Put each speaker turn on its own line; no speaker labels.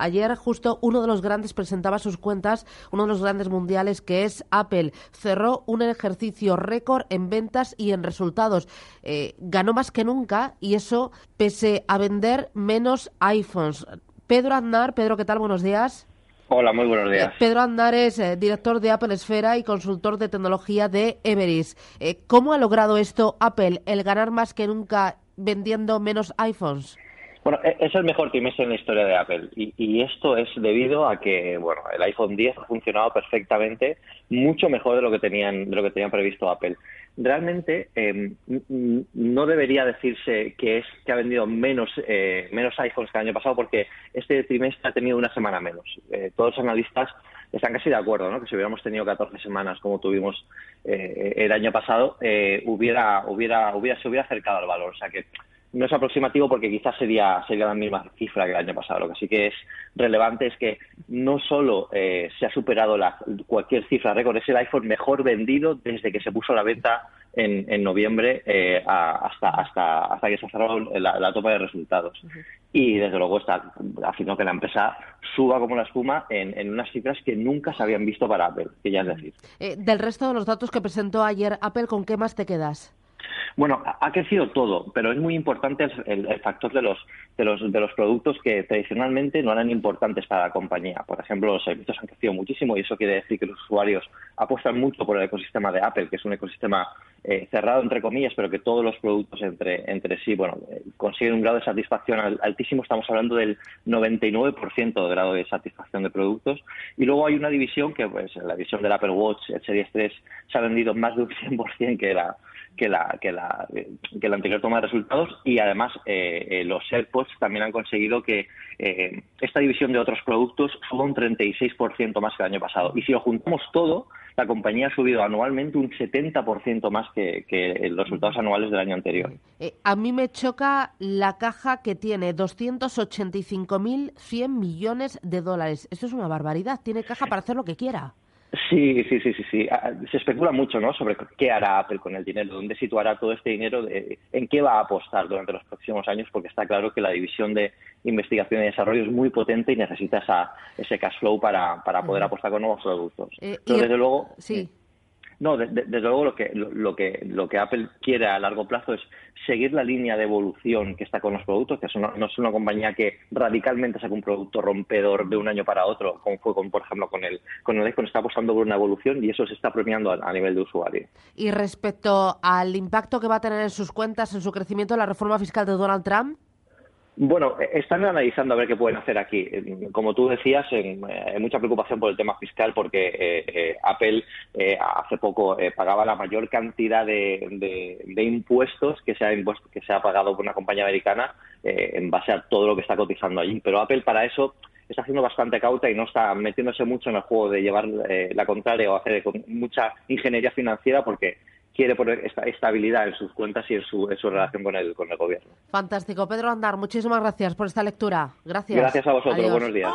Ayer justo uno de los grandes presentaba sus cuentas, uno de los grandes mundiales que es Apple. Cerró un ejercicio récord en ventas y en resultados. Eh, ganó más que nunca y eso pese a vender menos iPhones. Pedro Aznar, Pedro, ¿qué tal? Buenos días.
Hola, muy buenos días.
Eh, Pedro Andar es eh, director de Apple Esfera y consultor de tecnología de Everest. Eh, ¿Cómo ha logrado esto Apple, el ganar más que nunca vendiendo menos iPhones?
Bueno, e-, es el mejor trimestre en la historia de Apple y, esto es debido a que bueno, el iPhone 10 ha funcionado perfectamente, mucho mejor de lo que tenían de lo que tenían previsto Apple realmente eh, no debería decirse que es que ha vendido menos eh, menos iPhones que el año pasado porque este trimestre ha tenido una semana menos. Eh, todos los analistas están casi de acuerdo, ¿no? Que si hubiéramos tenido 14 semanas como tuvimos el año pasado, hubiera hubiera hubiera se hubiera acercado al valor. O sea que no es aproximativo porque quizás sería, sería la misma cifra que el año pasado. Lo que sí que es relevante es que no solo eh, se ha superado la, cualquier cifra récord, es el iPhone mejor vendido desde que se puso a la venta en, en noviembre eh, hasta, hasta, hasta que se cerró la, la toma de resultados. Y desde luego está haciendo que la empresa suba como la espuma en, en, unas cifras que nunca se habían visto para Apple, que ya es decir.
Eh, del resto de los datos que presentó ayer Apple, ¿con qué más te quedas?
Bueno, ha crecido todo, pero es muy importante el, factor de los, de, los, de los productos que tradicionalmente no eran importantes para la compañía. Por ejemplo, los servicios han crecido muchísimo y eso quiere decir que los usuarios apuestan mucho por el ecosistema de Apple, que es un ecosistema eh, cerrado entre comillas, pero que todos los productos entre, entre sí bueno, eh, consiguen un grado de satisfacción altísimo. Estamos hablando del 99% de grado de satisfacción de productos. Y luego hay una división que, pues, la división del Apple Watch, el Series 3, se ha vendido más de un 100% que la, que la, que la, que la anterior toma de resultados y además eh, eh, los AirPods también han conseguido que eh, esta división de otros productos suba un 36% más que el año pasado. Y si lo juntamos todo, la compañía ha subido anualmente un 70% más que, que, los resultados anuales del año anterior.
a mí me choca la caja que tiene 285.100 millones de dólares. Esto es una barbaridad. Tiene caja para hacer lo que quiera.
Sí, sí, sí, sí, sí. Ah, se especula mucho, ¿no? Sobre qué hará Apple con el dinero, dónde situará todo este dinero, en qué va a apostar durante los próximos años, porque está claro que la división de investigación y desarrollo es muy potente y necesita esa, ese cash flow para, para poder apostar con nuevos productos.
Eh, Pero desde luego,
sí. No, desde luego lo que, lo, que, lo que Apple quiere a largo plazo es seguir la línea de evolución que está con los productos, que no es una compañía que radicalmente saca un producto rompedor de un año para otro, como fue, con, por ejemplo, con el, con el iPhone, está apostando por una evolución y eso se está premiando a, nivel de usuario.
Y respecto al impacto que va a tener en sus cuentas, en su crecimiento, la reforma fiscal de Donald Trump,
bueno, están analizando a ver qué pueden hacer aquí. Como tú decías, eh, hay mucha preocupación por el tema fiscal porque eh, eh, Apple hace poco pagaba la mayor cantidad de, impuestos que se, ha que se ha pagado por una compañía americana en base a todo lo que está cotizando allí. Pero Apple para eso está haciendo bastante cauta y no está metiéndose mucho en el juego de llevar la contraria o hacer mucha ingeniería financiera porque quiere poner esta estabilidad en sus cuentas y en su, en su relación con el, con el gobierno.
Fantástico. Pedro Andar, muchísimas gracias por esta lectura. Gracias.
Gracias a vosotros. Buenos días.